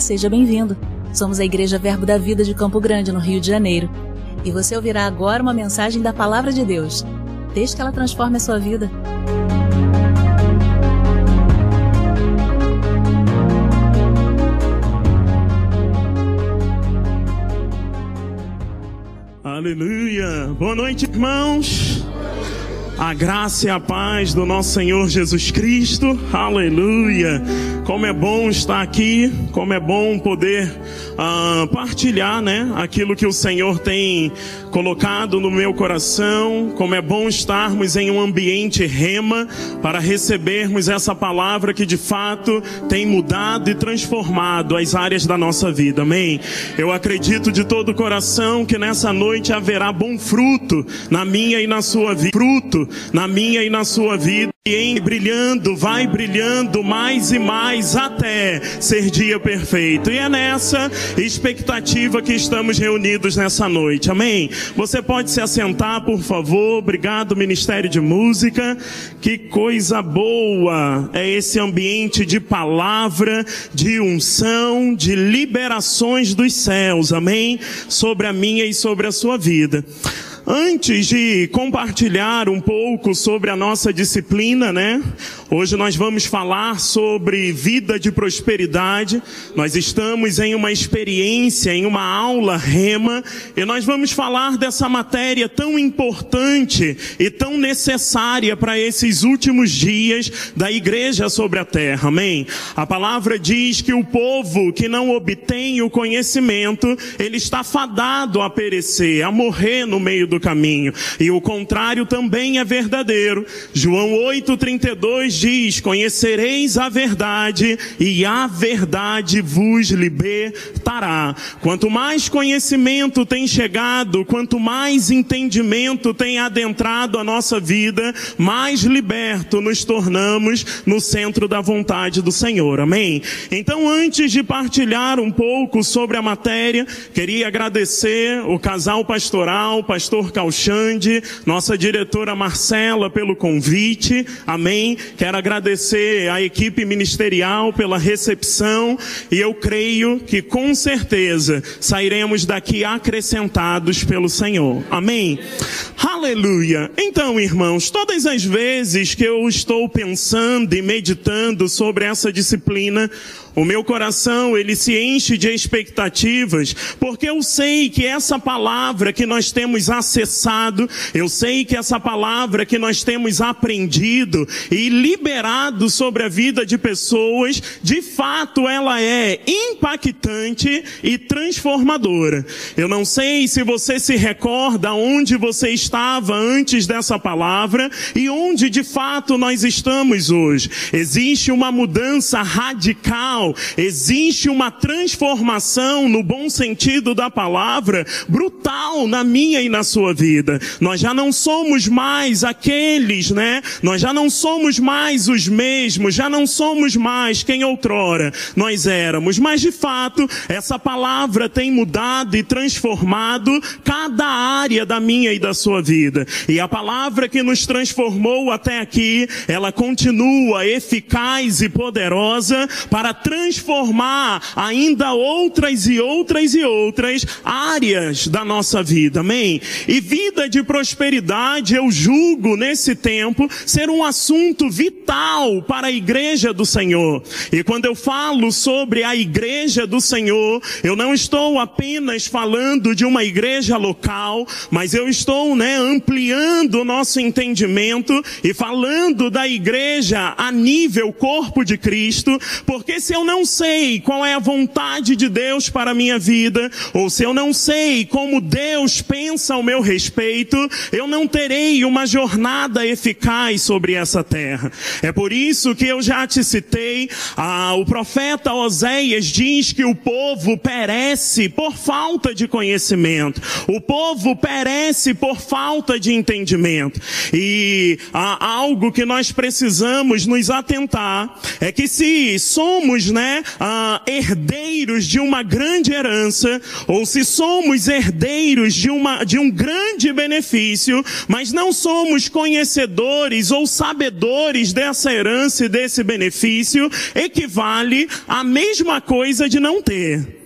Seja bem-vindo. Somos a Igreja Verbo da Vida de Campo Grande, no Rio de Janeiro. E você ouvirá agora uma mensagem da Palavra de Deus. Desde que ela transforme a sua vida. Aleluia! Boa noite, irmãos. A graça e a paz do nosso Senhor Jesus Cristo. Aleluia! Como é bom estar aqui, como é bom poder uh, partilhar, né, aquilo que o Senhor tem colocado no meu coração. Como é bom estarmos em um ambiente rema para recebermos essa palavra que de fato tem mudado e transformado as áreas da nossa vida. Amém. Eu acredito de todo o coração que nessa noite haverá bom fruto na minha e na sua vida. Fruto na minha e na sua vida. Em brilhando, vai brilhando mais e mais até ser dia perfeito. E é nessa expectativa que estamos reunidos nessa noite. Amém? Você pode se assentar, por favor. Obrigado, Ministério de Música. Que coisa boa é esse ambiente de palavra, de unção, de liberações dos céus. Amém? Sobre a minha e sobre a sua vida. Antes de compartilhar um pouco sobre a nossa disciplina, né? Hoje nós vamos falar sobre vida de prosperidade. Nós estamos em uma experiência, em uma aula rema, e nós vamos falar dessa matéria tão importante e tão necessária para esses últimos dias da igreja sobre a terra. Amém? A palavra diz que o povo que não obtém o conhecimento, ele está fadado a perecer, a morrer no meio do do caminho. E o contrário também é verdadeiro. João 8:32 diz: "Conhecereis a verdade e a verdade vos libertará". Quanto mais conhecimento tem chegado, quanto mais entendimento tem adentrado a nossa vida, mais liberto nos tornamos no centro da vontade do Senhor. Amém. Então, antes de partilhar um pouco sobre a matéria, queria agradecer o casal pastoral, pastor pastor Calxande, nossa diretora Marcela pelo convite, amém. Quero agradecer à equipe ministerial pela recepção e eu creio que com certeza sairemos daqui acrescentados pelo Senhor, amém. Aleluia. Então, irmãos, todas as vezes que eu estou pensando e meditando sobre essa disciplina, o meu coração, ele se enche de expectativas, porque eu sei que essa palavra que nós temos acessado, eu sei que essa palavra que nós temos aprendido e liberado sobre a vida de pessoas, de fato ela é impactante e transformadora. Eu não sei se você se recorda onde você estava antes dessa palavra e onde de fato nós estamos hoje. Existe uma mudança radical existe uma transformação no bom sentido da palavra brutal na minha e na sua vida. Nós já não somos mais aqueles, né? Nós já não somos mais os mesmos, já não somos mais quem outrora nós éramos. Mas de fato, essa palavra tem mudado e transformado cada área da minha e da sua vida. E a palavra que nos transformou até aqui, ela continua eficaz e poderosa para transformar transformar ainda outras e outras e outras áreas da nossa vida, amém? E vida de prosperidade, eu julgo nesse tempo ser um assunto vital para a igreja do Senhor. E quando eu falo sobre a igreja do Senhor, eu não estou apenas falando de uma igreja local, mas eu estou, né, ampliando o nosso entendimento e falando da igreja a nível corpo de Cristo, porque se eu não sei qual é a vontade de Deus para a minha vida, ou se eu não sei como Deus pensa ao meu respeito, eu não terei uma jornada eficaz sobre essa terra. É por isso que eu já te citei, ah, o profeta Oséias diz que o povo perece por falta de conhecimento. O povo perece por falta de entendimento. E há algo que nós precisamos nos atentar é que se somos né, ah, herdeiros de uma grande herança, ou se somos herdeiros de, uma, de um grande benefício, mas não somos conhecedores ou sabedores dessa herança e desse benefício, equivale à mesma coisa de não ter.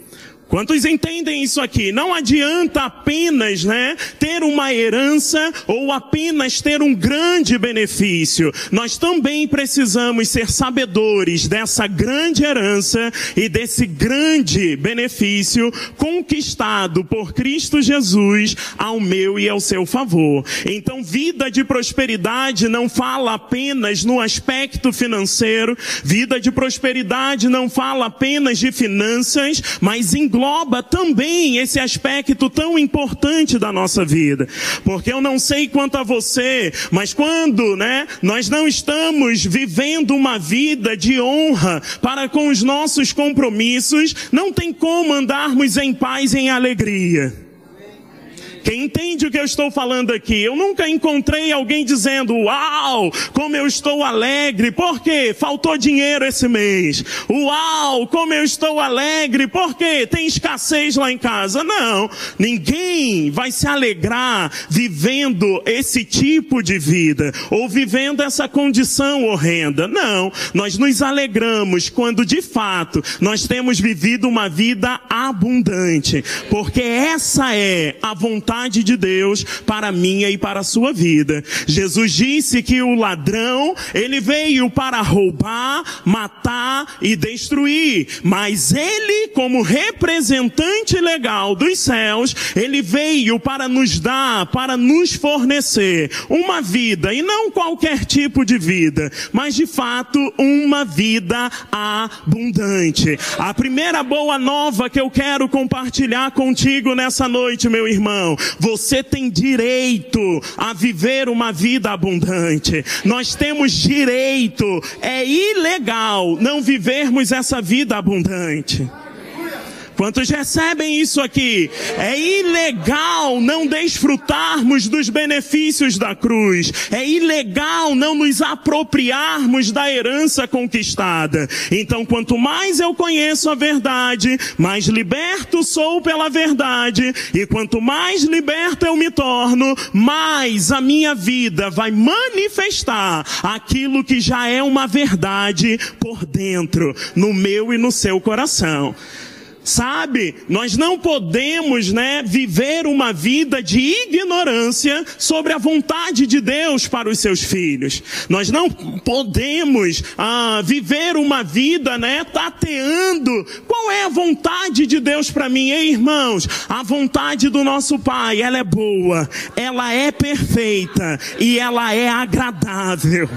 Quantos entendem isso aqui? Não adianta apenas, né, ter uma herança ou apenas ter um grande benefício. Nós também precisamos ser sabedores dessa grande herança e desse grande benefício conquistado por Cristo Jesus ao meu e ao seu favor. Então, vida de prosperidade não fala apenas no aspecto financeiro, vida de prosperidade não fala apenas de finanças, mas engloba engloba também esse aspecto tão importante da nossa vida. Porque eu não sei quanto a você, mas quando, né, nós não estamos vivendo uma vida de honra para com os nossos compromissos, não tem como andarmos em paz e em alegria. Quem entende o que eu estou falando aqui? Eu nunca encontrei alguém dizendo, uau, como eu estou alegre, porque faltou dinheiro esse mês. Uau, como eu estou alegre, porque tem escassez lá em casa. Não, ninguém vai se alegrar vivendo esse tipo de vida, ou vivendo essa condição horrenda. Não, nós nos alegramos quando de fato nós temos vivido uma vida abundante, porque essa é a vontade vontade de Deus para a minha e para a sua vida. Jesus disse que o ladrão, ele veio para roubar, matar e destruir, mas ele, como representante legal dos céus, ele veio para nos dar, para nos fornecer uma vida, e não qualquer tipo de vida, mas de fato uma vida abundante. A primeira boa nova que eu quero compartilhar contigo nessa noite, meu irmão, você tem direito a viver uma vida abundante. Nós temos direito. É ilegal não vivermos essa vida abundante. Quantos recebem isso aqui? É ilegal não desfrutarmos dos benefícios da cruz. É ilegal não nos apropriarmos da herança conquistada. Então, quanto mais eu conheço a verdade, mais liberto sou pela verdade. E quanto mais liberto eu me torno, mais a minha vida vai manifestar aquilo que já é uma verdade por dentro, no meu e no seu coração. Sabe, nós não podemos, né, viver uma vida de ignorância sobre a vontade de Deus para os seus filhos. Nós não podemos ah, viver uma vida, né, tateando qual é a vontade de Deus para mim, Ei, irmãos. A vontade do nosso Pai, ela é boa, ela é perfeita e ela é agradável.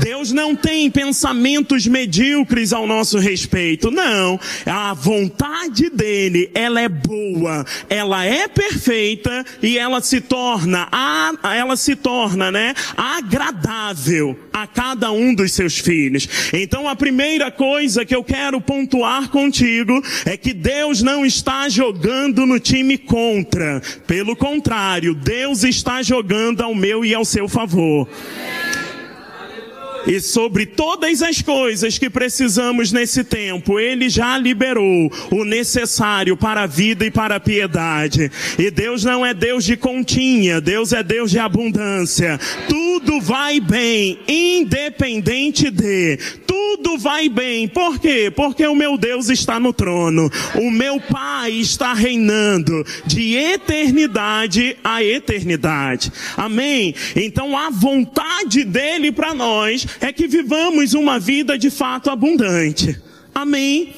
Deus não tem pensamentos medíocres ao nosso respeito. Não. A vontade dele, ela é boa, ela é perfeita e ela se torna, ela se torna, né, agradável a cada um dos seus filhos. Então a primeira coisa que eu quero pontuar contigo é que Deus não está jogando no time contra. Pelo contrário, Deus está jogando ao meu e ao seu favor e sobre todas as coisas que precisamos nesse tempo, Ele já liberou o necessário para a vida e para a piedade. E Deus não é Deus de continha, Deus é Deus de abundância. Tudo vai bem, independente de. Tudo vai bem. Por quê? Porque o meu Deus está no trono. O meu Pai está reinando de eternidade a eternidade. Amém? Então a vontade dele para nós é que vivamos uma vida de fato abundante. Amém.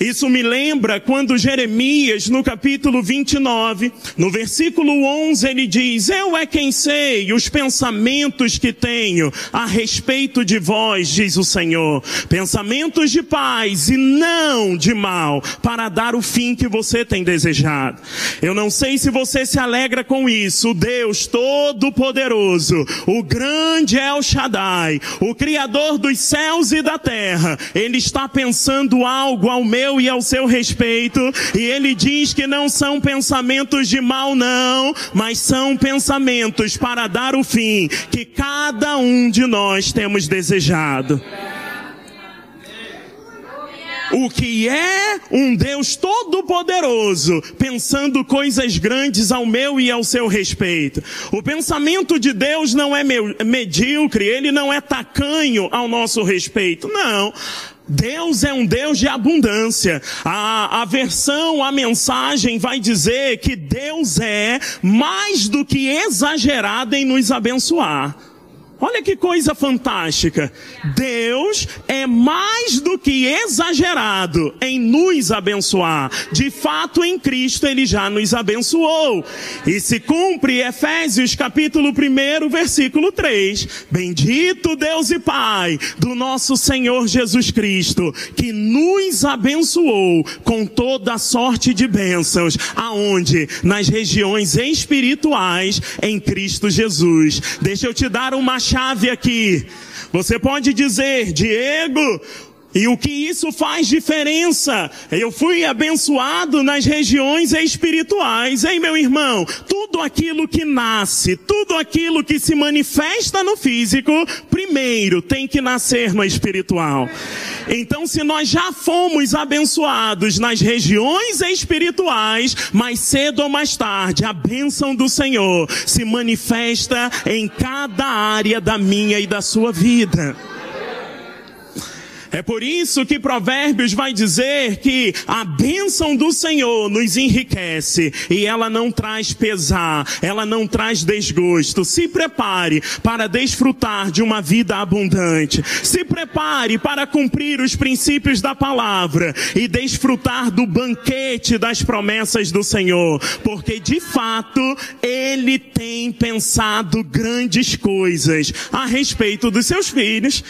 Isso me lembra quando Jeremias, no capítulo 29, no versículo 11, ele diz: Eu é quem sei os pensamentos que tenho a respeito de vós, diz o Senhor. Pensamentos de paz e não de mal, para dar o fim que você tem desejado. Eu não sei se você se alegra com isso. Deus Todo-Poderoso, o grande El Shaddai, o Criador dos céus e da terra, ele está pensando algo ao meu e ao seu respeito, e ele diz que não são pensamentos de mal, não, mas são pensamentos para dar o fim que cada um de nós temos desejado. o que é um Deus todo-poderoso, pensando coisas grandes ao meu e ao seu respeito. O pensamento de Deus não é medíocre, ele não é tacanho ao nosso respeito, não. Deus é um Deus de abundância. A, a versão, a mensagem vai dizer que Deus é mais do que exagerado em nos abençoar. Olha que coisa fantástica. Deus é mais do que exagerado em nos abençoar. De fato, em Cristo ele já nos abençoou. E se cumpre Efésios capítulo 1, versículo 3. Bendito Deus e Pai do nosso Senhor Jesus Cristo, que nos abençoou com toda sorte de bênçãos, aonde? Nas regiões espirituais em Cristo Jesus. Deixa eu te dar uma chave aqui. Você pode dizer, Diego, e o que isso faz diferença? Eu fui abençoado nas regiões espirituais, hein, meu irmão? Tudo aquilo que nasce, tudo aquilo que se manifesta no físico, primeiro tem que nascer no espiritual. Então, se nós já fomos abençoados nas regiões espirituais, mais cedo ou mais tarde, a bênção do Senhor se manifesta em cada área da minha e da sua vida. É por isso que Provérbios vai dizer que a bênção do Senhor nos enriquece e ela não traz pesar, ela não traz desgosto. Se prepare para desfrutar de uma vida abundante. Se prepare para cumprir os princípios da palavra e desfrutar do banquete das promessas do Senhor, porque de fato ele tem pensado grandes coisas a respeito dos seus filhos.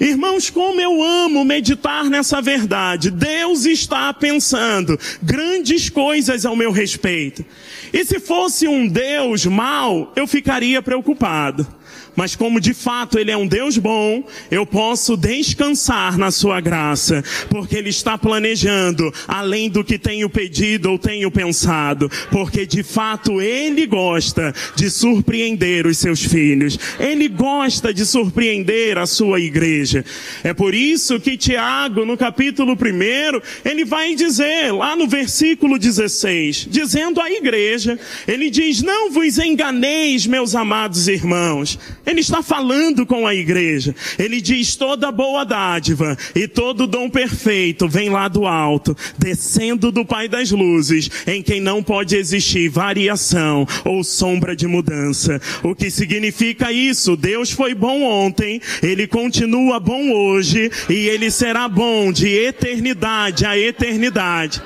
Irmãos, como eu amo meditar nessa verdade. Deus está pensando grandes coisas ao meu respeito. E se fosse um Deus mau, eu ficaria preocupado. Mas como de fato Ele é um Deus bom, eu posso descansar na Sua graça, porque Ele está planejando além do que tenho pedido ou tenho pensado, porque de fato Ele gosta de surpreender os seus filhos, Ele gosta de surpreender a sua igreja. É por isso que Tiago, no capítulo 1, ele vai dizer, lá no versículo 16, dizendo à igreja, ele diz: Não vos enganeis, meus amados irmãos. Ele está falando com a igreja. Ele diz: toda boa dádiva e todo dom perfeito vem lá do alto, descendo do Pai das luzes, em quem não pode existir variação ou sombra de mudança. O que significa isso? Deus foi bom ontem, ele continua bom hoje e ele será bom de eternidade a eternidade.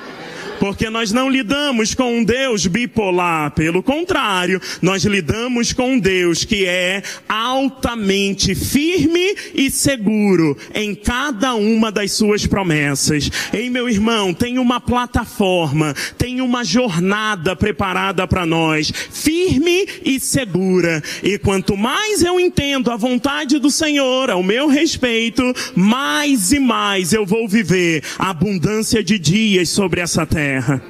Porque nós não lidamos com um Deus bipolar, pelo contrário, nós lidamos com um Deus que é altamente firme e seguro em cada uma das suas promessas. Ei, meu irmão, tem uma plataforma, tem uma jornada preparada para nós, firme e segura. E quanto mais eu entendo a vontade do Senhor ao meu respeito, mais e mais eu vou viver a abundância de dias sobre essa terra terra.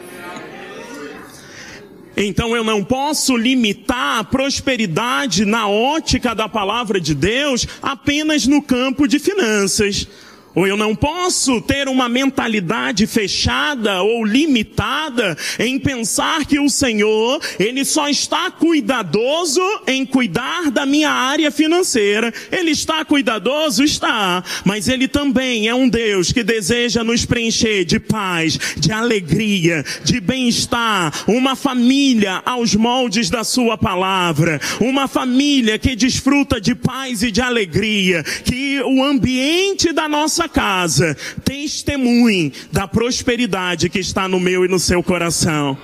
Então eu não posso limitar a prosperidade na ótica da palavra de Deus apenas no campo de finanças. Ou eu não posso ter uma mentalidade fechada ou limitada em pensar que o Senhor, Ele só está cuidadoso em cuidar da minha área financeira. Ele está cuidadoso? Está. Mas Ele também é um Deus que deseja nos preencher de paz, de alegria, de bem-estar. Uma família aos moldes da Sua palavra. Uma família que desfruta de paz e de alegria. Que o ambiente da nossa casa testemunhe da prosperidade que está no meu e no seu coração.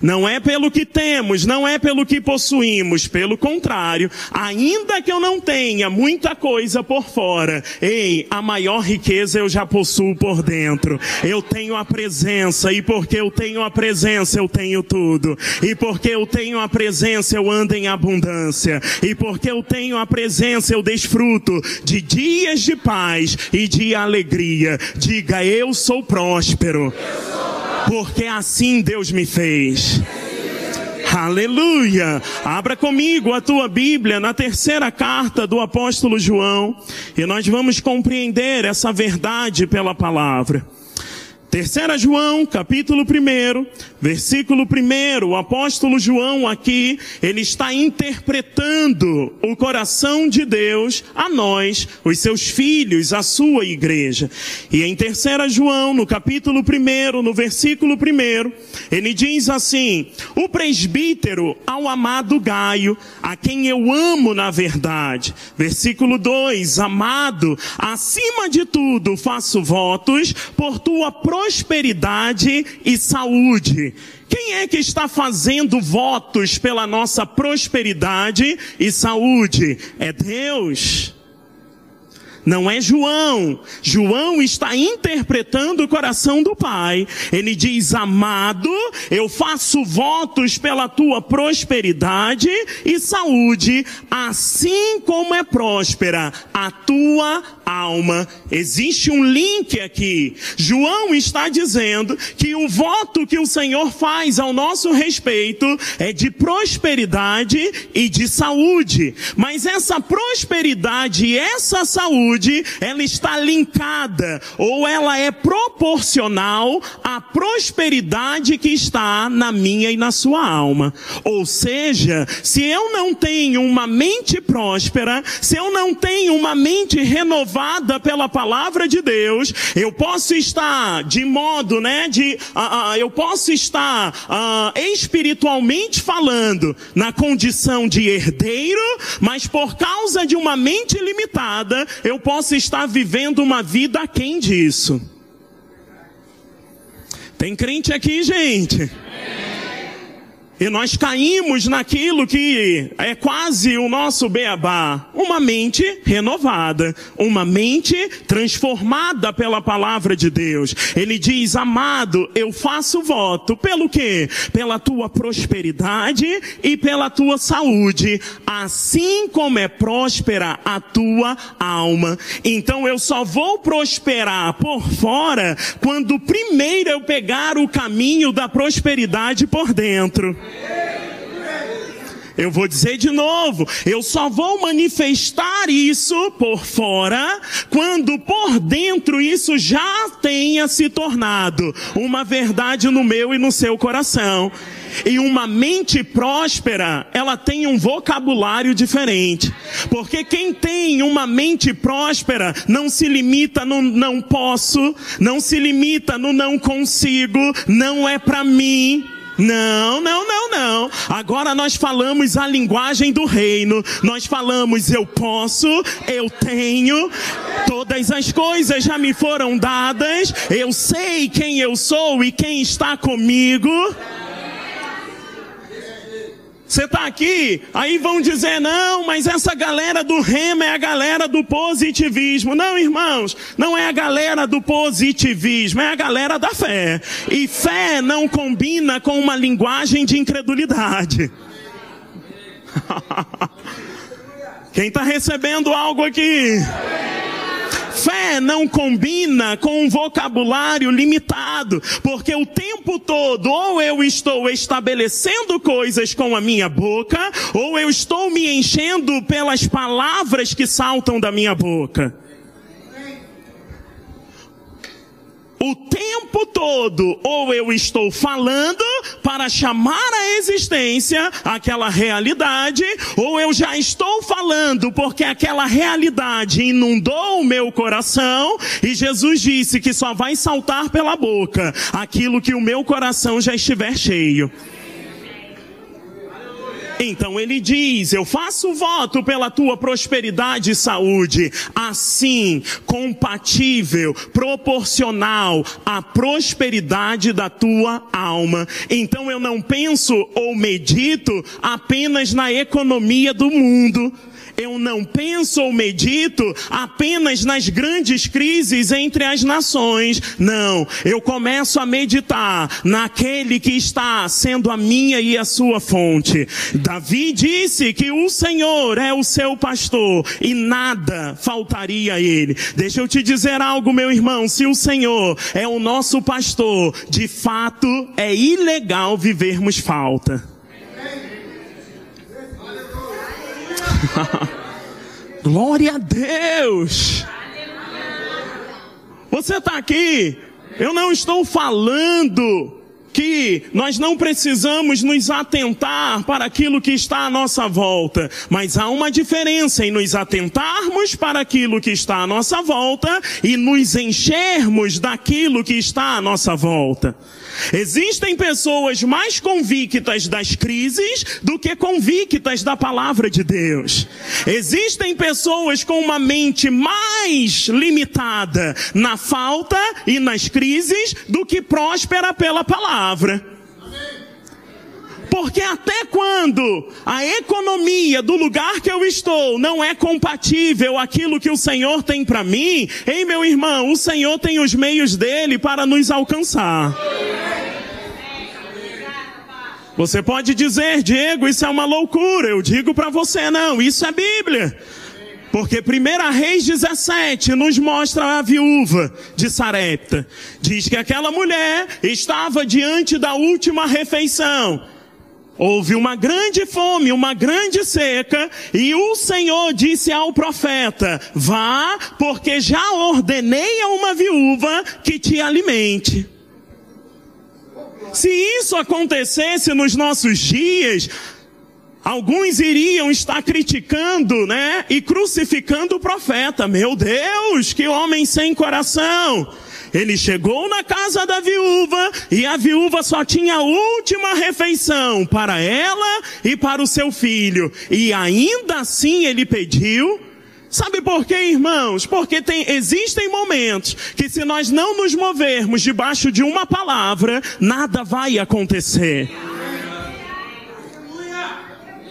Não é pelo que temos, não é pelo que possuímos, pelo contrário, ainda que eu não tenha muita coisa por fora, ei, a maior riqueza eu já possuo por dentro. Eu tenho a presença, e porque eu tenho a presença, eu tenho tudo. E porque eu tenho a presença, eu ando em abundância. E porque eu tenho a presença, eu desfruto de dias de paz e de alegria. Diga, eu sou próspero. Eu sou porque assim Deus me fez. Aleluia! Abra comigo a tua Bíblia na terceira carta do apóstolo João e nós vamos compreender essa verdade pela palavra. Terceira João, capítulo 1, versículo 1, o apóstolo João aqui, ele está interpretando o coração de Deus a nós, os seus filhos, a sua igreja. E em terceira João, no capítulo 1, no versículo 1, ele diz assim: O presbítero ao amado Gaio, a quem eu amo na verdade. Versículo 2: Amado, acima de tudo faço votos por tua prosperidade e saúde. Quem é que está fazendo votos pela nossa prosperidade e saúde? É Deus. Não é João. João está interpretando o coração do Pai. Ele diz: Amado, eu faço votos pela tua prosperidade e saúde, assim como é próspera a tua alma. Existe um link aqui. João está dizendo que o voto que o Senhor faz ao nosso respeito é de prosperidade e de saúde. Mas essa prosperidade e essa saúde, ela está linkada ou ela é proporcional à prosperidade que está na minha e na sua alma. Ou seja, se eu não tenho uma mente próspera, se eu não tenho uma mente renovada, pela palavra de Deus, eu posso estar de modo, né, de, uh, uh, eu posso estar uh, espiritualmente falando na condição de herdeiro, mas por causa de uma mente limitada, eu posso estar vivendo uma vida aquém disso. Tem crente aqui, gente? E nós caímos naquilo que é quase o nosso beabá. Uma mente renovada. Uma mente transformada pela palavra de Deus. Ele diz, amado, eu faço voto. Pelo quê? Pela tua prosperidade e pela tua saúde. Assim como é próspera a tua alma. Então eu só vou prosperar por fora quando primeiro eu pegar o caminho da prosperidade por dentro. Eu vou dizer de novo, eu só vou manifestar isso por fora quando por dentro isso já tenha se tornado uma verdade no meu e no seu coração. E uma mente próspera, ela tem um vocabulário diferente. Porque quem tem uma mente próspera não se limita no não posso, não se limita no não consigo, não é para mim. Não, não, não, não. Agora nós falamos a linguagem do reino. Nós falamos eu posso, eu tenho, todas as coisas já me foram dadas, eu sei quem eu sou e quem está comigo. Você está aqui, aí vão dizer, não, mas essa galera do rema é a galera do positivismo. Não, irmãos, não é a galera do positivismo, é a galera da fé. E fé não combina com uma linguagem de incredulidade. Quem está recebendo algo aqui? Fé não combina com um vocabulário limitado, porque o tempo todo ou eu estou estabelecendo coisas com a minha boca, ou eu estou me enchendo pelas palavras que saltam da minha boca. O tempo todo, ou eu estou falando para chamar à existência aquela realidade, ou eu já estou falando porque aquela realidade inundou o meu coração, e Jesus disse que só vai saltar pela boca aquilo que o meu coração já estiver cheio. Então ele diz: Eu faço voto pela tua prosperidade e saúde, assim, compatível, proporcional à prosperidade da tua alma. Então eu não penso ou medito apenas na economia do mundo eu não penso ou medito apenas nas grandes crises entre as nações. Não, eu começo a meditar naquele que está sendo a minha e a sua fonte. Davi disse que o Senhor é o seu pastor e nada faltaria a ele. Deixa eu te dizer algo, meu irmão. Se o Senhor é o nosso pastor, de fato é ilegal vivermos falta. Glória a Deus! Você está aqui? Eu não estou falando que nós não precisamos nos atentar para aquilo que está à nossa volta, mas há uma diferença em nos atentarmos para aquilo que está à nossa volta e nos enchermos daquilo que está à nossa volta. Existem pessoas mais convictas das crises do que convictas da palavra de Deus. Existem pessoas com uma mente mais limitada na falta e nas crises do que próspera pela palavra. Porque até quando a economia do lugar que eu estou não é compatível aquilo que o Senhor tem para mim, ei meu irmão, o Senhor tem os meios dele para nos alcançar. Você pode dizer, Diego, isso é uma loucura. Eu digo para você, não, isso é Bíblia. Porque 1 Reis 17 nos mostra a viúva de Sarepta. Diz que aquela mulher estava diante da última refeição. Houve uma grande fome, uma grande seca, e o Senhor disse ao profeta: Vá, porque já ordenei a uma viúva que te alimente. Se isso acontecesse nos nossos dias, alguns iriam estar criticando, né? E crucificando o profeta. Meu Deus, que homem sem coração! Ele chegou na casa da viúva e a viúva só tinha a última refeição para ela e para o seu filho. E ainda assim ele pediu Sabe por quê, irmãos? Porque tem, existem momentos que se nós não nos movermos debaixo de uma palavra, nada vai acontecer.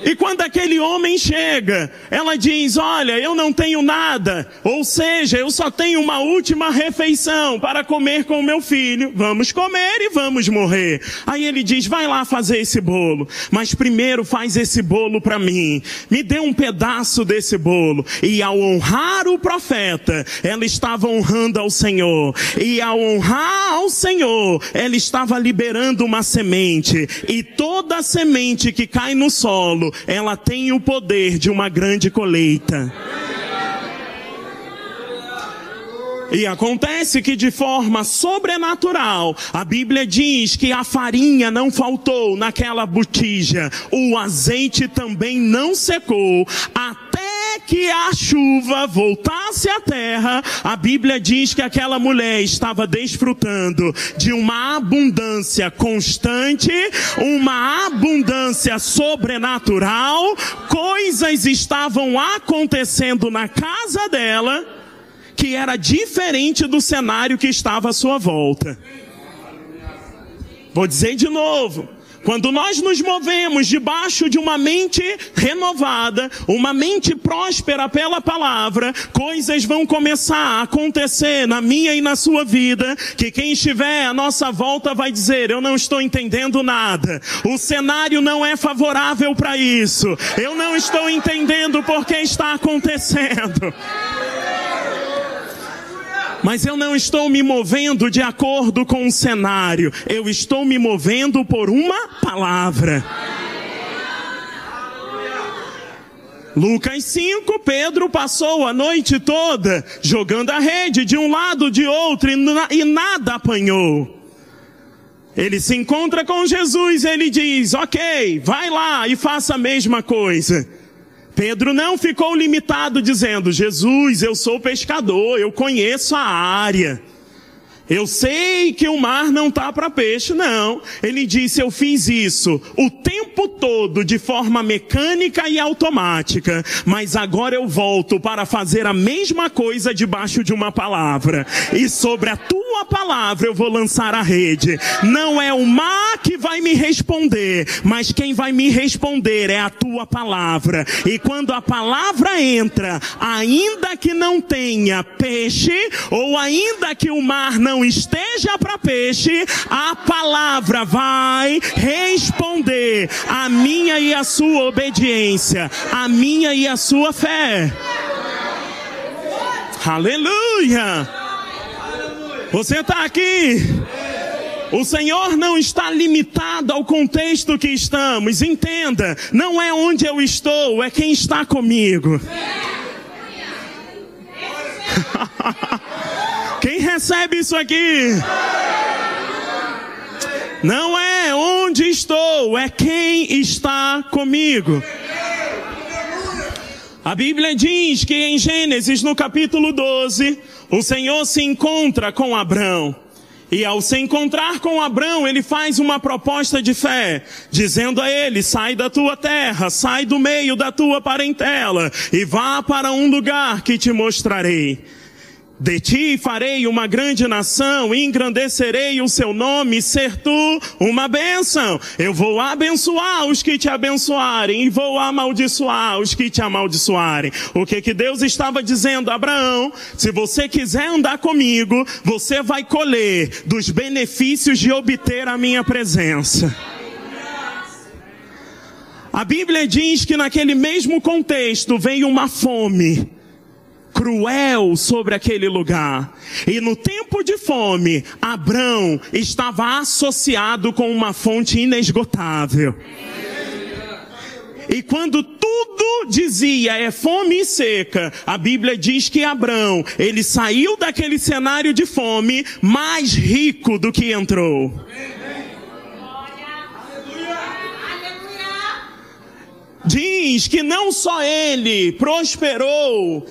E quando aquele homem chega, ela diz: Olha, eu não tenho nada, ou seja, eu só tenho uma última refeição para comer com o meu filho. Vamos comer e vamos morrer. Aí ele diz: Vai lá fazer esse bolo, mas primeiro faz esse bolo para mim. Me dê um pedaço desse bolo. E ao honrar o profeta, ela estava honrando ao Senhor. E ao honrar ao Senhor, ela estava liberando uma semente. E toda semente que cai no solo, ela tem o poder de uma grande colheita. E acontece que de forma sobrenatural, a Bíblia diz que a farinha não faltou naquela botija, o azeite também não secou, até que a chuva voltasse à terra, a Bíblia diz que aquela mulher estava desfrutando de uma abundância constante, uma abundância sobrenatural, coisas estavam acontecendo na casa dela, que era diferente do cenário que estava à sua volta. Vou dizer de novo. Quando nós nos movemos debaixo de uma mente renovada, uma mente próspera pela palavra, coisas vão começar a acontecer na minha e na sua vida, que quem estiver à nossa volta vai dizer: Eu não estou entendendo nada, o cenário não é favorável para isso, eu não estou entendendo porque está acontecendo mas eu não estou me movendo de acordo com o cenário, eu estou me movendo por uma palavra. Lucas 5, Pedro passou a noite toda jogando a rede de um lado de outro e, nada apanhou. Ele se encontra com Jesus, ele diz: Ok, vai lá e faça a mesma coisa. Pedro não ficou limitado dizendo: Jesus, eu sou pescador, eu conheço a área. Eu sei que o mar não tá para peixe, não. Ele disse: Eu fiz isso o tempo todo de forma mecânica e automática, mas agora eu volto para fazer a mesma coisa debaixo de uma palavra. E sobre a tua palavra eu vou lançar a rede. Não é o mar que vai me responder, mas quem vai me responder é a tua palavra. E quando a palavra entra, ainda que não tenha peixe, ou ainda que o mar não não esteja para peixe, a palavra vai responder a minha e a sua obediência, a minha e a sua fé. Aleluia! Você está aqui? O Senhor não está limitado ao contexto que estamos. Entenda, não é onde eu estou, é quem está comigo. Recebe isso aqui? Não é onde estou, é quem está comigo. A Bíblia diz que em Gênesis, no capítulo 12, o Senhor se encontra com Abrão. E ao se encontrar com Abrão, ele faz uma proposta de fé, dizendo a ele: sai da tua terra, sai do meio da tua parentela e vá para um lugar que te mostrarei. De ti farei uma grande nação, engrandecerei o seu nome, ser tu uma bênção. Eu vou abençoar os que te abençoarem e vou amaldiçoar os que te amaldiçoarem. O que que Deus estava dizendo Abraão? Se você quiser andar comigo, você vai colher dos benefícios de obter a minha presença. A Bíblia diz que naquele mesmo contexto veio uma fome cruel sobre aquele lugar. E no tempo de fome, Abrão estava associado com uma fonte inesgotável. E quando tudo dizia é fome e seca, a Bíblia diz que Abrão, ele saiu daquele cenário de fome mais rico do que entrou. Diz que não só ele prosperou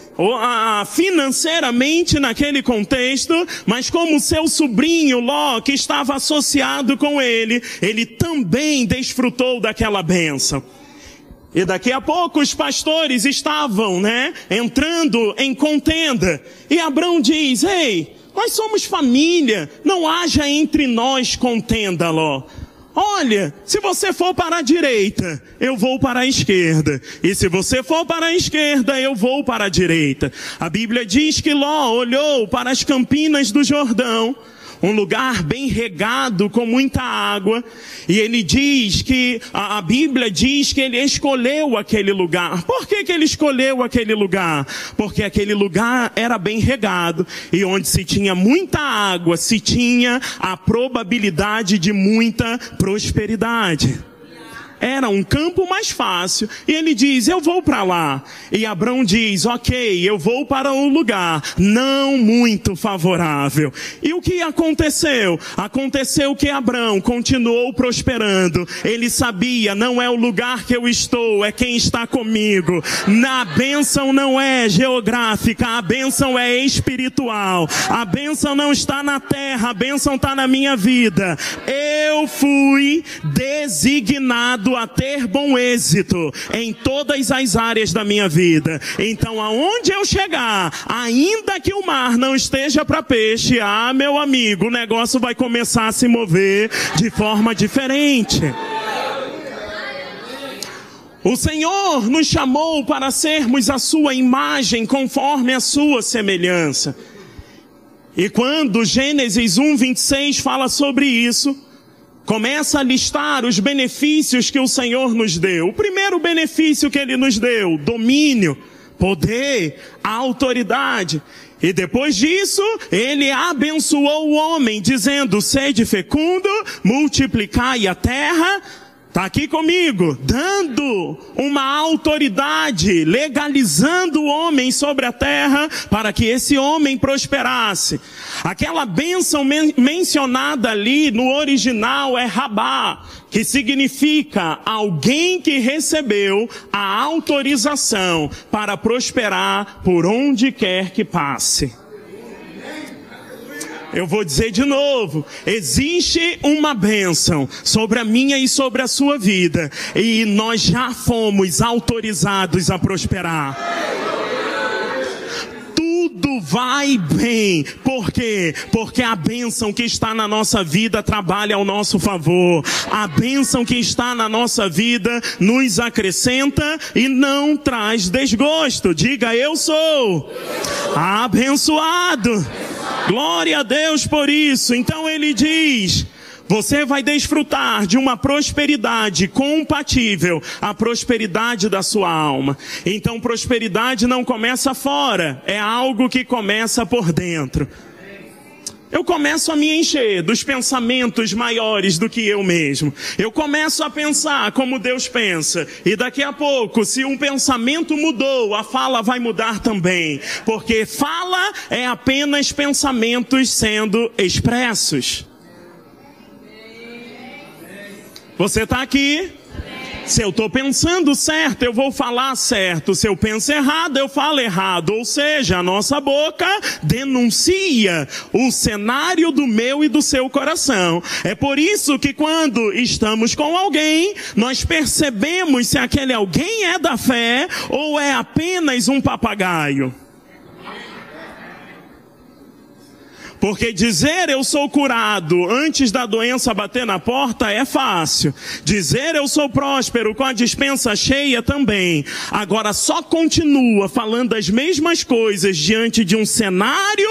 financeiramente naquele contexto, mas como seu sobrinho Ló, que estava associado com ele, ele também desfrutou daquela bênção. E daqui a pouco os pastores estavam, né, entrando em contenda. E Abraão diz: Ei, nós somos família, não haja entre nós contenda, Ló. Olha, se você for para a direita, eu vou para a esquerda. E se você for para a esquerda, eu vou para a direita. A Bíblia diz que Ló olhou para as campinas do Jordão um lugar bem regado com muita água, e ele diz que, a, a, Bíblia diz que ele escolheu aquele lugar. Por que, que ele escolheu aquele lugar? Porque aquele lugar era bem regado, e onde se tinha muita água, se tinha a probabilidade de muita prosperidade era um campo mais fácil. E ele diz: Eu vou para lá. E Abraão diz: Ok, eu vou para um lugar não muito favorável. E o que aconteceu? Aconteceu que Abraão continuou prosperando. Ele sabia: não é o lugar que eu estou, é quem está comigo. Na bênção não é geográfica, a bênção é espiritual. A bênção não está na terra, a bênção está na minha vida. Eu fui designado a ter bom êxito em todas as áreas da minha vida. Então, aonde eu chegar, ainda que o mar não esteja para peixe, ah, meu amigo, o negócio vai começar a se mover de forma diferente. O Senhor nos chamou para sermos a sua imagem conforme a sua semelhança. E quando Gênesis 1, 26 fala sobre isso, começa a listar os benefícios que o Senhor nos deu. O primeiro benefício que ele nos deu, domínio, poder, autoridade. E depois disso, ele abençoou o homem, dizendo, sede fecundo, multiplicai a terra, Está aqui comigo, dando uma autoridade, legalizando o homem sobre a terra para que esse homem prosperasse. Aquela bênção men mencionada ali no original é rabá, que significa alguém que recebeu a autorização para prosperar por onde quer que passe. Eu vou dizer de novo: existe uma bênção sobre a minha e sobre a sua vida, e nós já fomos autorizados a prosperar tudo vai bem. Por quê? Porque a bênção que está na nossa vida trabalha ao nosso favor. A bênção que está na nossa vida nos acrescenta e não traz desgosto. Diga, eu sou abençoado. Glória a Deus por isso. Então ele diz: você vai desfrutar de uma prosperidade compatível à prosperidade da sua alma. Então, prosperidade não começa fora, é algo que começa por dentro. Eu começo a me encher dos pensamentos maiores do que eu mesmo. Eu começo a pensar como Deus pensa. E daqui a pouco, se um pensamento mudou, a fala vai mudar também. Porque fala é apenas pensamentos sendo expressos. Você está aqui? Se eu estou pensando certo, eu vou falar certo. Se eu penso errado, eu falo errado. Ou seja, a nossa boca denuncia o cenário do meu e do seu coração. É por isso que quando estamos com alguém, nós percebemos se aquele alguém é da fé ou é apenas um papagaio. Porque dizer eu sou curado antes da doença bater na porta é fácil. Dizer eu sou próspero com a dispensa cheia também. Agora só continua falando as mesmas coisas diante de um cenário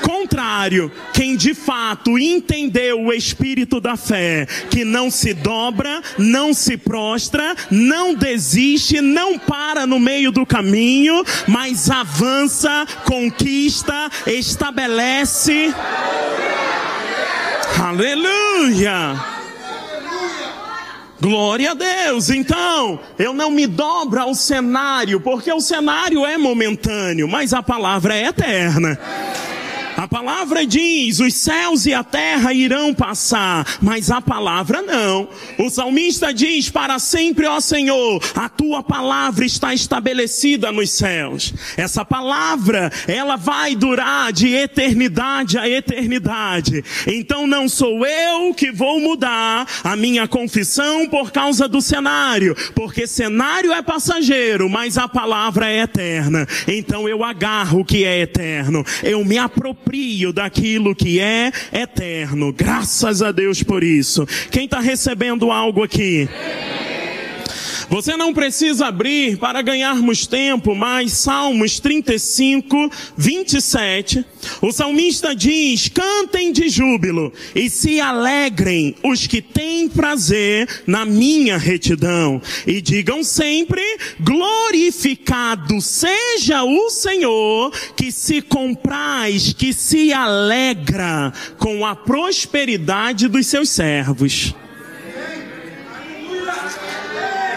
contrário, quem de fato entendeu o espírito da fé, que não se dobra, não se prostra, não desiste, não para no meio do caminho, mas avança, conquista, estabelece. Aleluia! Glória a Deus. Então, eu não me dobro ao cenário, porque o cenário é momentâneo, mas a palavra é eterna. Palavra diz: os céus e a terra irão passar, mas a palavra não. O salmista diz: para sempre, ó Senhor, a tua palavra está estabelecida nos céus. Essa palavra, ela vai durar de eternidade a eternidade. Então não sou eu que vou mudar a minha confissão por causa do cenário, porque cenário é passageiro, mas a palavra é eterna. Então eu agarro o que é eterno, eu me aproprio aproprio daquilo que é eterno. Graças a Deus por isso. Quem está recebendo algo aqui? Você não precisa abrir para ganharmos tempo, mas Salmos 35, 27, o salmista diz: cantem de júbilo e se alegrem os que têm prazer na minha retidão, e digam sempre: glorificado seja o Senhor, que se compraz, que se alegra com a prosperidade dos seus servos.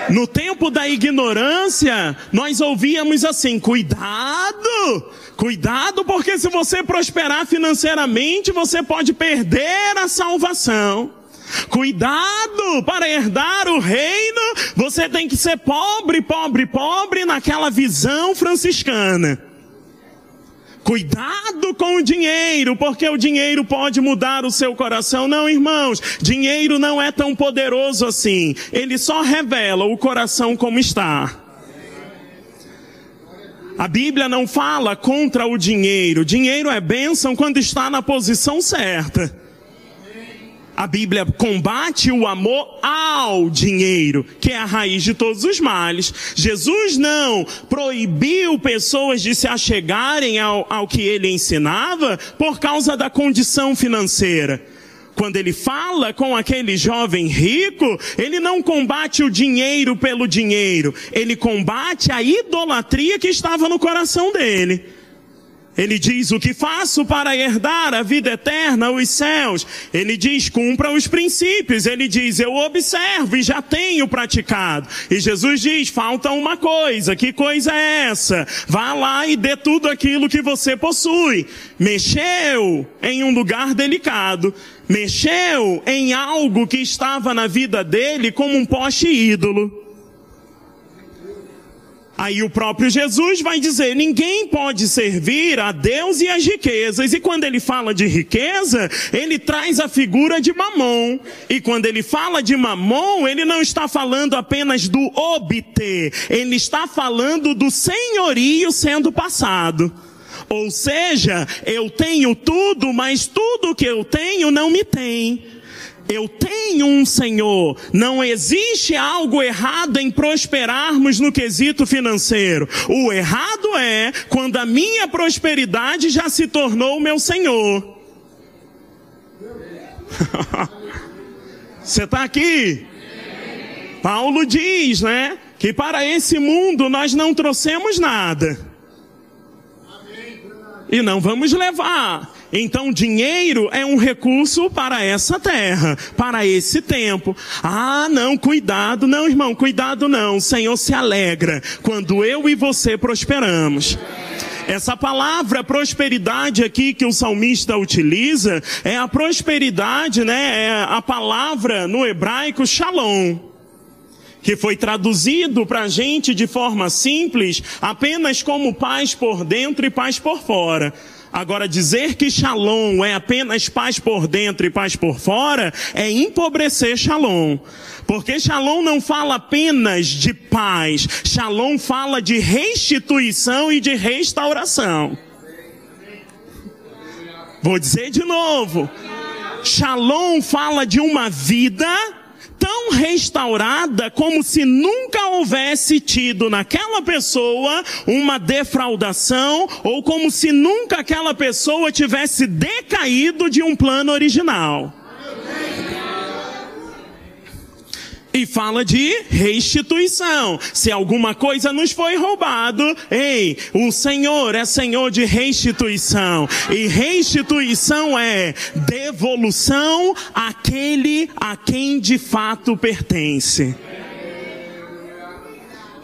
No tempo da ignorância, nós ouvíamos assim: cuidado, cuidado, porque se você prosperar financeiramente, você pode perder a salvação. Cuidado para herdar o reino, você tem que ser pobre, pobre, pobre naquela visão franciscana. Cuidado com o dinheiro, porque o dinheiro pode mudar o seu coração. Não, irmãos, dinheiro não é tão poderoso assim. Ele só revela o coração como está. A Bíblia não fala contra o dinheiro. Dinheiro é bênção quando está na posição certa. A Bíblia combate o amor ao dinheiro, que é a raiz de todos os males. Jesus não proibiu pessoas de se achegarem ao, ao que ele ensinava por causa da condição financeira. Quando ele fala com aquele jovem rico, ele não combate o dinheiro pelo dinheiro, ele combate a idolatria que estava no coração dele. Ele diz: O que faço para herdar a vida eterna, os céus? Ele diz: Cumpra os princípios. Ele diz: Eu observo e já tenho praticado. E Jesus diz: Falta uma coisa. Que coisa é essa? Vá lá e dê tudo aquilo que você possui. Mexeu em um lugar delicado. Mexeu em algo que estava na vida dele como um poste ídolo. Aí o próprio Jesus vai dizer: ninguém pode servir a Deus e as riquezas. E quando ele fala de riqueza, ele traz a figura de mamon. E quando ele fala de mamon, ele não está falando apenas do obter, ele está falando do senhorio sendo passado. Ou seja, eu tenho tudo, mas tudo que eu tenho não me tem. Eu tenho um Senhor. Não existe algo errado em prosperarmos no quesito financeiro. O errado é quando a minha prosperidade já se tornou o meu Senhor. Você está aqui? Paulo diz, né? Que para esse mundo nós não trouxemos nada. E não vamos levar. Então, dinheiro é um recurso para essa terra, para esse tempo. Ah, não, cuidado, não, irmão, cuidado não. O Senhor se alegra quando eu e você prosperamos. Essa palavra prosperidade aqui que o salmista utiliza é a prosperidade, né? É a palavra no hebraico shalom que foi traduzido para a gente de forma simples apenas como paz por dentro e paz por fora. Agora, dizer que shalom é apenas paz por dentro e paz por fora é empobrecer shalom. Porque shalom não fala apenas de paz, shalom fala de restituição e de restauração. Vou dizer de novo. Shalom fala de uma vida tão restaurada como se nunca houvesse tido naquela pessoa uma defraudação ou como se nunca aquela pessoa tivesse decaído de um plano original. E fala de restituição. Se alguma coisa nos foi roubado, ei, o Senhor é Senhor de restituição. E restituição é devolução àquele a quem de fato pertence.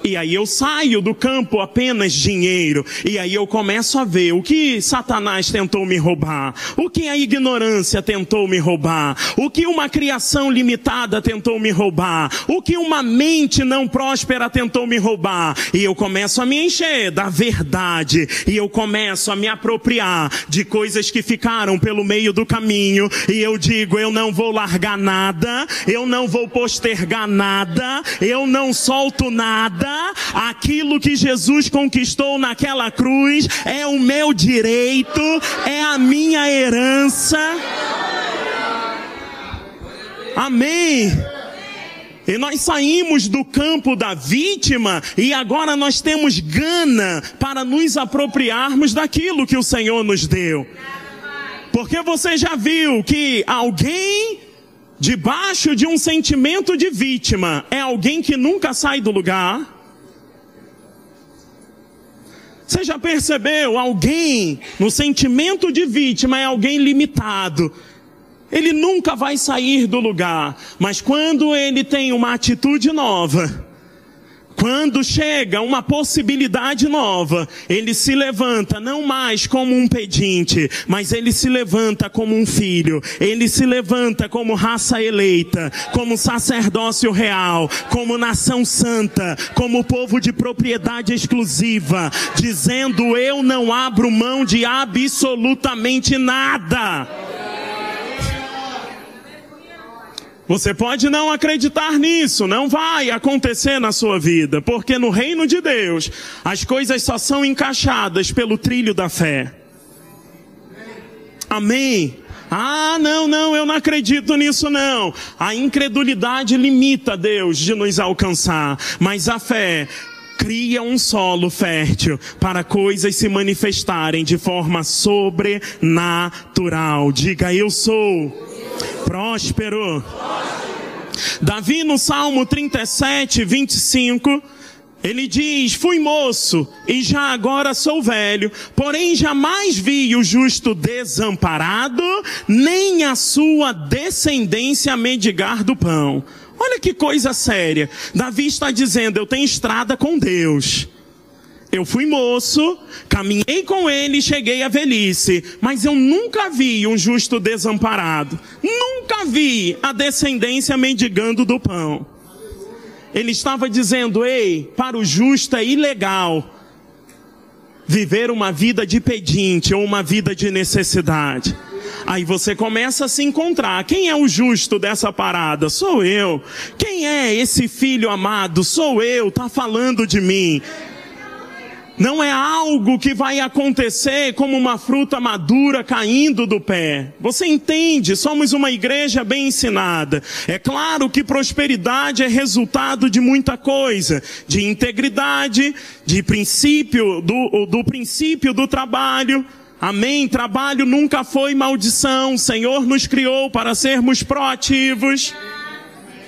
E aí eu saio do campo apenas dinheiro. E aí eu começo a ver o que Satanás tentou me roubar, o que a ignorância tentou me roubar, o que uma criação limitada tentou me roubar, o que uma mente não próspera tentou me roubar. E eu começo a me encher da verdade. E eu começo a me apropriar de coisas que ficaram pelo meio do caminho. E eu digo, eu não vou largar nada, eu não vou postergar nada, eu não solto nada aquilo que Jesus conquistou naquela cruz é o meu direito, é a minha herança. Amém. E nós saímos do campo da vítima e agora nós temos gana para nos apropriarmos daquilo que o Senhor nos deu. Porque você já viu que alguém debaixo de um sentimento de vítima é alguém que nunca sai do lugar? Você já percebeu? Alguém no sentimento de vítima é alguém limitado. Ele nunca vai sair do lugar. Mas quando ele tem uma atitude nova, quando chega uma possibilidade nova, ele se levanta não mais como um pedinte, mas ele se levanta como um filho. Ele se levanta como raça eleita, como sacerdócio real, como nação santa, como povo de propriedade exclusiva, dizendo: Eu não abro mão de absolutamente nada. Você pode não acreditar nisso, não vai acontecer na sua vida, porque no reino de Deus as coisas só são encaixadas pelo trilho da fé. Amém. Ah, não, não, eu não acredito nisso não. A incredulidade limita Deus de nos alcançar, mas a fé cria um solo fértil para coisas se manifestarem de forma sobrenatural. Diga eu sou próspero. Davi no Salmo 37, 25, ele diz: Fui moço e já agora sou velho, porém jamais vi o justo desamparado, nem a sua descendência mendigar do pão. Olha que coisa séria. Davi está dizendo: Eu tenho estrada com Deus. Eu fui moço, caminhei com ele e cheguei à velhice, mas eu nunca vi um justo desamparado, nunca vi a descendência mendigando do pão. Ele estava dizendo: ei, para o justo é ilegal viver uma vida de pedinte ou uma vida de necessidade. Aí você começa a se encontrar. Quem é o justo dessa parada? Sou eu. Quem é esse filho amado? Sou eu. Tá falando de mim. Não é algo que vai acontecer como uma fruta madura caindo do pé. Você entende? Somos uma igreja bem ensinada. É claro que prosperidade é resultado de muita coisa, de integridade, de princípio do, do princípio do trabalho. Amém. Trabalho nunca foi maldição. O Senhor nos criou para sermos proativos.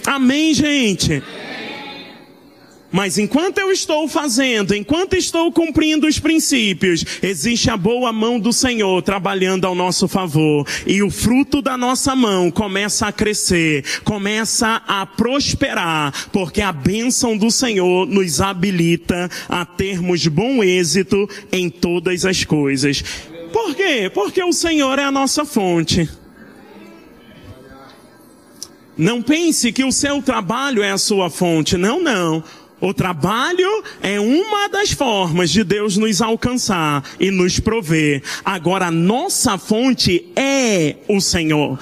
Amém, gente. Mas enquanto eu estou fazendo, enquanto estou cumprindo os princípios, existe a boa mão do Senhor trabalhando ao nosso favor. E o fruto da nossa mão começa a crescer, começa a prosperar, porque a bênção do Senhor nos habilita a termos bom êxito em todas as coisas. Por quê? Porque o Senhor é a nossa fonte. Não pense que o seu trabalho é a sua fonte. Não, não. O trabalho é uma das formas de Deus nos alcançar e nos prover. Agora, a nossa fonte é o Senhor.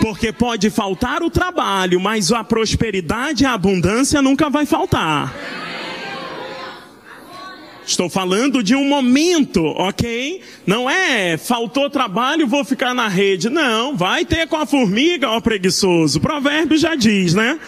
Porque pode faltar o trabalho, mas a prosperidade e a abundância nunca vai faltar. Estou falando de um momento, ok? Não é faltou trabalho, vou ficar na rede. Não, vai ter com a formiga, ó preguiçoso. O provérbio já diz, né?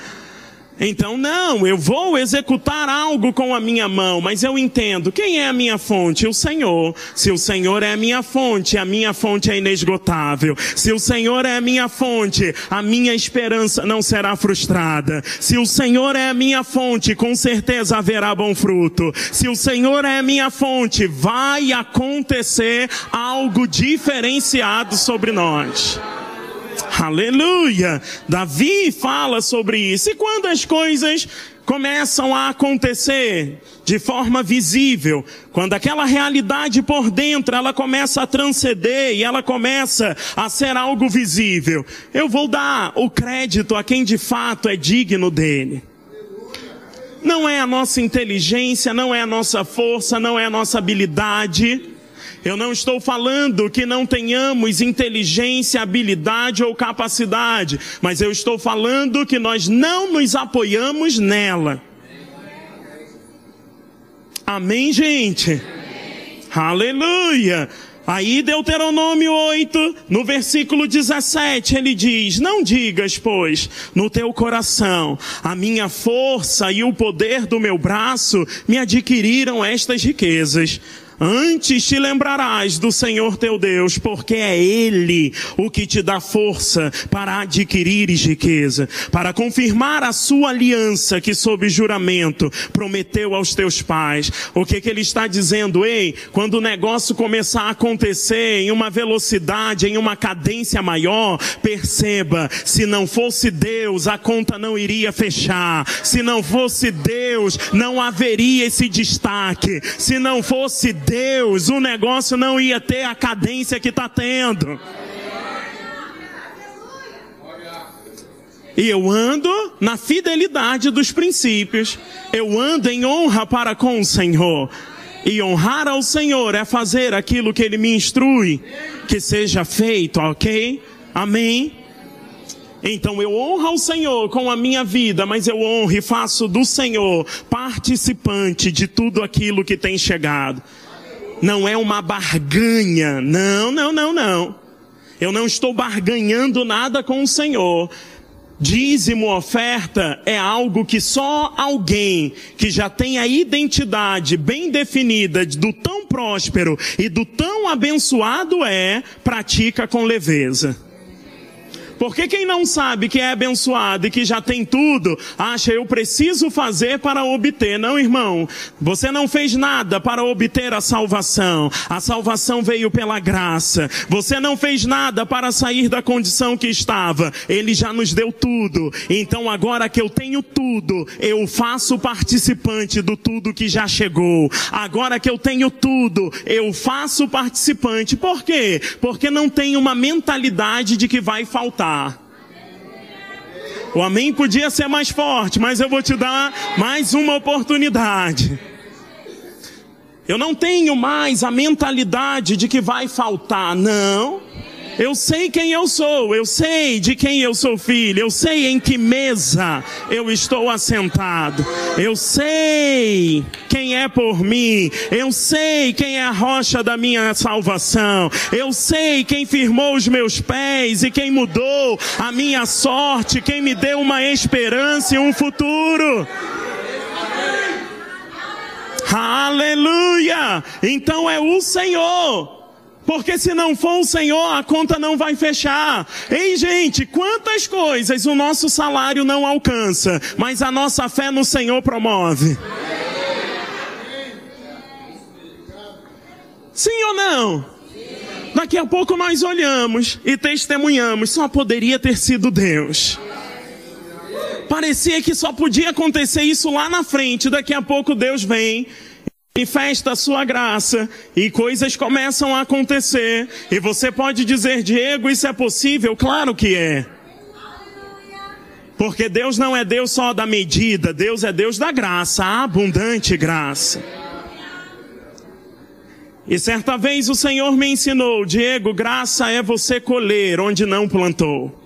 Então, não, eu vou executar algo com a minha mão, mas eu entendo quem é a minha fonte? O Senhor. Se o Senhor é a minha fonte, a minha fonte é inesgotável. Se o Senhor é a minha fonte, a minha esperança não será frustrada. Se o Senhor é a minha fonte, com certeza haverá bom fruto. Se o Senhor é a minha fonte, vai acontecer algo diferenciado sobre nós. Aleluia! Davi fala sobre isso. E quando as coisas começam a acontecer de forma visível, quando aquela realidade por dentro ela começa a transcender e ela começa a ser algo visível, eu vou dar o crédito a quem de fato é digno dele. Não é a nossa inteligência, não é a nossa força, não é a nossa habilidade, eu não estou falando que não tenhamos inteligência, habilidade ou capacidade, mas eu estou falando que nós não nos apoiamos nela. Amém, gente? Amém. Aleluia! Aí Deuteronômio 8, no versículo 17, ele diz: Não digas, pois, no teu coração, a minha força e o poder do meu braço me adquiriram estas riquezas. Antes te lembrarás do Senhor teu Deus, porque é Ele o que te dá força para adquirires riqueza, para confirmar a sua aliança que sob juramento prometeu aos teus pais. O que que ele está dizendo? Ei, quando o negócio começar a acontecer em uma velocidade, em uma cadência maior, perceba, se não fosse Deus, a conta não iria fechar. Se não fosse Deus, não haveria esse destaque. Se não fosse Deus, o negócio não ia ter a cadência que está tendo. E eu ando na fidelidade dos princípios. Eu ando em honra para com o Senhor. E honrar ao Senhor é fazer aquilo que Ele me instrui que seja feito, ok? Amém? Então eu honro ao Senhor com a minha vida, mas eu honro e faço do Senhor participante de tudo aquilo que tem chegado não é uma barganha. Não, não, não, não. Eu não estou barganhando nada com o Senhor. Dízimo oferta é algo que só alguém que já tem a identidade bem definida do tão próspero e do tão abençoado é, pratica com leveza. Porque quem não sabe que é abençoado e que já tem tudo, acha eu preciso fazer para obter. Não, irmão. Você não fez nada para obter a salvação. A salvação veio pela graça. Você não fez nada para sair da condição que estava. Ele já nos deu tudo. Então agora que eu tenho tudo, eu faço participante do tudo que já chegou. Agora que eu tenho tudo, eu faço participante. Por quê? Porque não tem uma mentalidade de que vai faltar. O amém podia ser mais forte, mas eu vou te dar mais uma oportunidade. Eu não tenho mais a mentalidade de que vai faltar, não. Eu sei quem eu sou, eu sei de quem eu sou filho, eu sei em que mesa eu estou assentado, eu sei quem é por mim, eu sei quem é a rocha da minha salvação, eu sei quem firmou os meus pés e quem mudou a minha sorte, quem me deu uma esperança e um futuro. Aleluia! Então é o Senhor Porque se não for o Senhor, a conta não vai fechar. Ei, gente, quantas coisas o nosso salário não alcança, mas a nossa fé no Senhor promove. Sim ou não? Daqui a pouco nós olhamos e testemunhamos, só poderia ter sido Deus. Parecia que só podia acontecer isso lá na frente, daqui a pouco Deus vem manifesta a sua graça e coisas começam a acontecer. E você pode dizer, Diego, isso é possível? Claro que é. Porque Deus não é Deus só da medida, Deus é Deus da graça, a abundante graça. E certa vez o Senhor me ensinou, Diego, graça é você colher onde não plantou.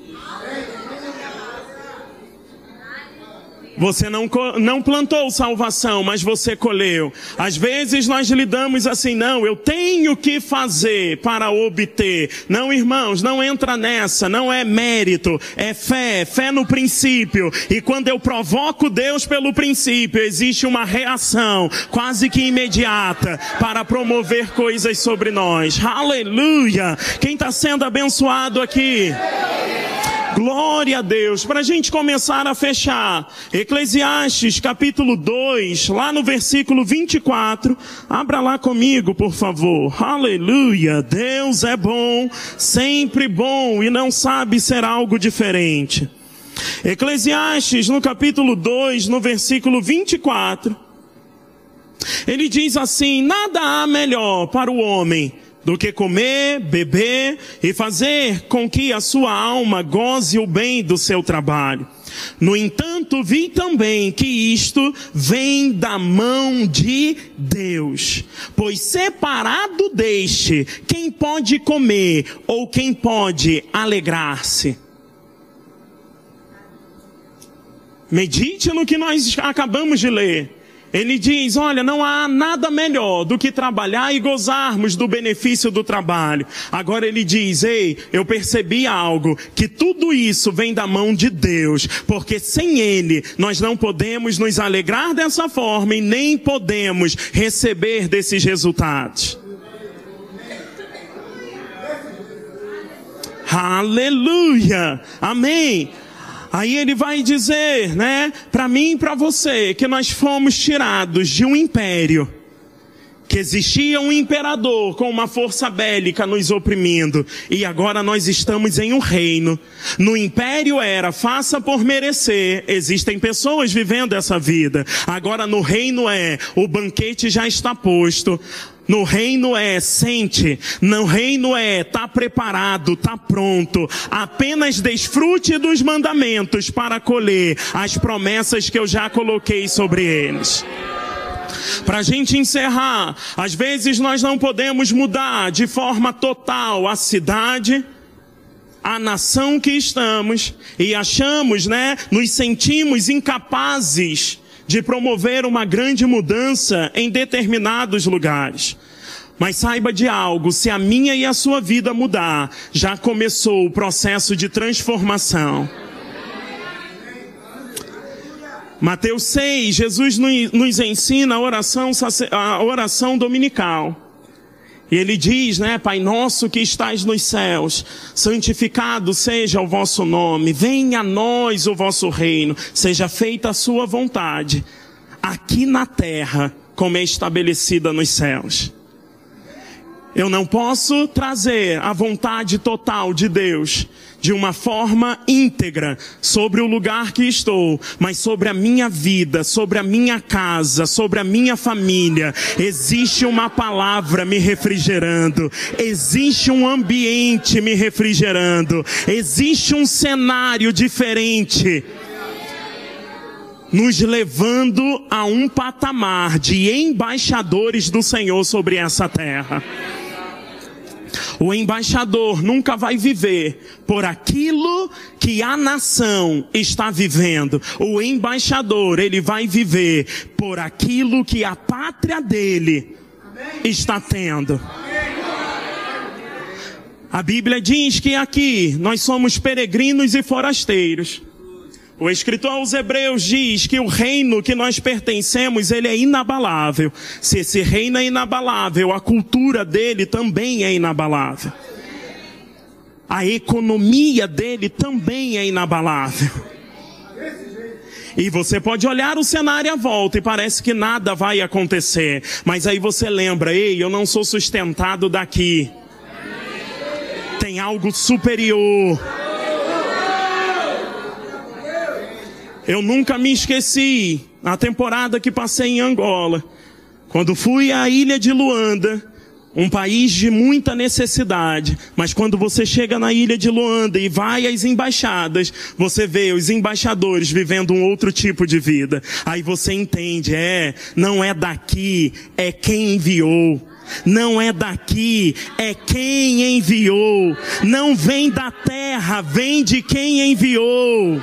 Você não, não plantou salvação, mas você colheu. Às vezes nós lidamos assim, não, eu tenho que fazer para obter. Não, irmãos, não entra nessa, não é mérito, é fé, fé no princípio. E quando eu provoco Deus pelo princípio, existe uma reação quase que imediata para promover coisas sobre nós. Aleluia! Quem está sendo abençoado aqui? Glória a Deus. Para a gente começar a fechar, Eclesiastes capítulo 2, lá no versículo 24. Abra lá comigo, por favor. Aleluia. Deus é bom, sempre bom e não sabe ser algo diferente. Eclesiastes no capítulo 2, no versículo 24. Ele diz assim: Nada há melhor para o homem do que comer, beber e fazer com que a sua alma goze o bem do seu trabalho. No entanto, vi também que isto vem da mão de Deus. Pois separado deste, quem pode comer ou quem pode alegrar-se? Medite no que nós acabamos de ler. Ele diz: olha, não há nada melhor do que trabalhar e gozarmos do benefício do trabalho. Agora ele diz: ei, eu percebi algo, que tudo isso vem da mão de Deus, porque sem Ele nós não podemos nos alegrar dessa forma e nem podemos receber desses resultados. Aleluia! Amém! Aí ele vai dizer, né, para mim e para você, que nós fomos tirados de um império que existia um imperador com uma força bélica nos oprimindo, e agora nós estamos em um reino. No império era faça por merecer, existem pessoas vivendo essa vida. Agora no reino é o banquete já está posto. No reino é sente, no reino é tá preparado, tá pronto. Apenas desfrute dos mandamentos para colher as promessas que eu já coloquei sobre eles. Para a gente encerrar, às vezes nós não podemos mudar de forma total a cidade, a nação que estamos e achamos, né, nos sentimos incapazes de promover uma grande mudança em determinados lugares. Mas saiba de algo, se a minha e a sua vida mudar, já começou o processo de transformação. Mateus 6, Jesus nos ensina a oração, a oração dominical. E ele diz, né, Pai nosso que estás nos céus, santificado seja o vosso nome, venha a nós o vosso reino, seja feita a sua vontade, aqui na terra, como é estabelecida nos céus. Eu não posso trazer a vontade total de Deus de uma forma íntegra sobre o lugar que estou, mas sobre a minha vida, sobre a minha casa, sobre a minha família. Existe uma palavra me refrigerando, existe um ambiente me refrigerando, existe um cenário diferente nos levando a um patamar de embaixadores do Senhor sobre essa terra. O embaixador nunca vai viver por aquilo que a nação está vivendo. O embaixador, ele vai viver por aquilo que a pátria dele está tendo. A Bíblia diz que aqui nós somos peregrinos e forasteiros. O escritor aos Hebreus diz que o reino que nós pertencemos, ele é inabalável. Se esse reino é inabalável, a cultura dele também é inabalável. A economia dele também é inabalável. E você pode olhar o cenário à volta e parece que nada vai acontecer. Mas aí você lembra, ei, eu não sou sustentado daqui. Tem algo superior. Eu nunca me esqueci, na temporada que passei em Angola, quando fui à ilha de Luanda, um país de muita necessidade, mas quando você chega na ilha de Luanda e vai às embaixadas, você vê os embaixadores vivendo um outro tipo de vida. Aí você entende, é, não é daqui, é quem enviou. Não é daqui, é quem enviou. Não vem da terra, vem de quem enviou.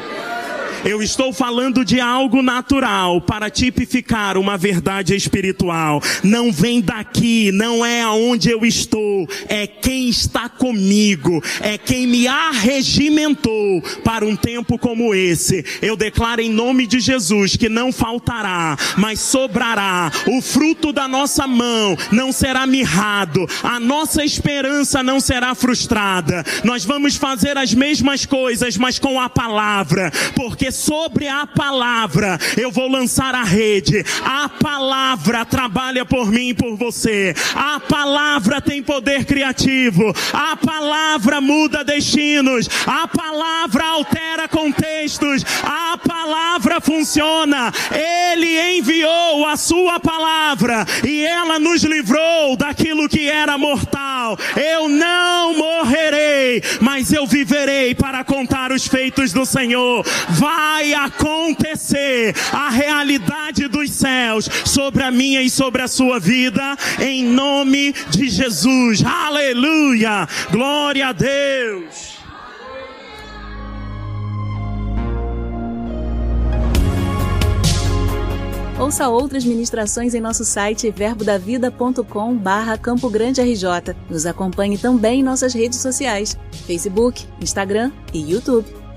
Eu estou falando de algo natural para tipificar uma verdade espiritual. Não vem daqui, não é aonde eu estou, é quem está comigo, é quem me arregimentou para um tempo como esse. Eu declaro em nome de Jesus que não faltará, mas sobrará. O fruto da nossa mão não será mirrado, a nossa esperança não será frustrada. Nós vamos fazer as mesmas coisas, mas com a palavra, porque sobre a palavra eu vou lançar a rede. A palavra trabalha por mim e por você. A palavra tem poder criativo. A palavra muda destinos. A palavra altera contextos. A palavra funciona. Ele enviou a sua palavra e ela nos livrou daquilo que era mortal. Eu não morrerei, mas eu viverei para contar os feitos do Senhor. Vai vai acontecer a realidade dos céus sobre a minha e sobre a sua vida, em nome de Jesus. Aleluia! Glória a Deus! Ouça outras ministrações em nosso site verbodavida.com barra Campo Grande RJ. Nos acompanhe também em nossas redes sociais, Facebook, Instagram e YouTube.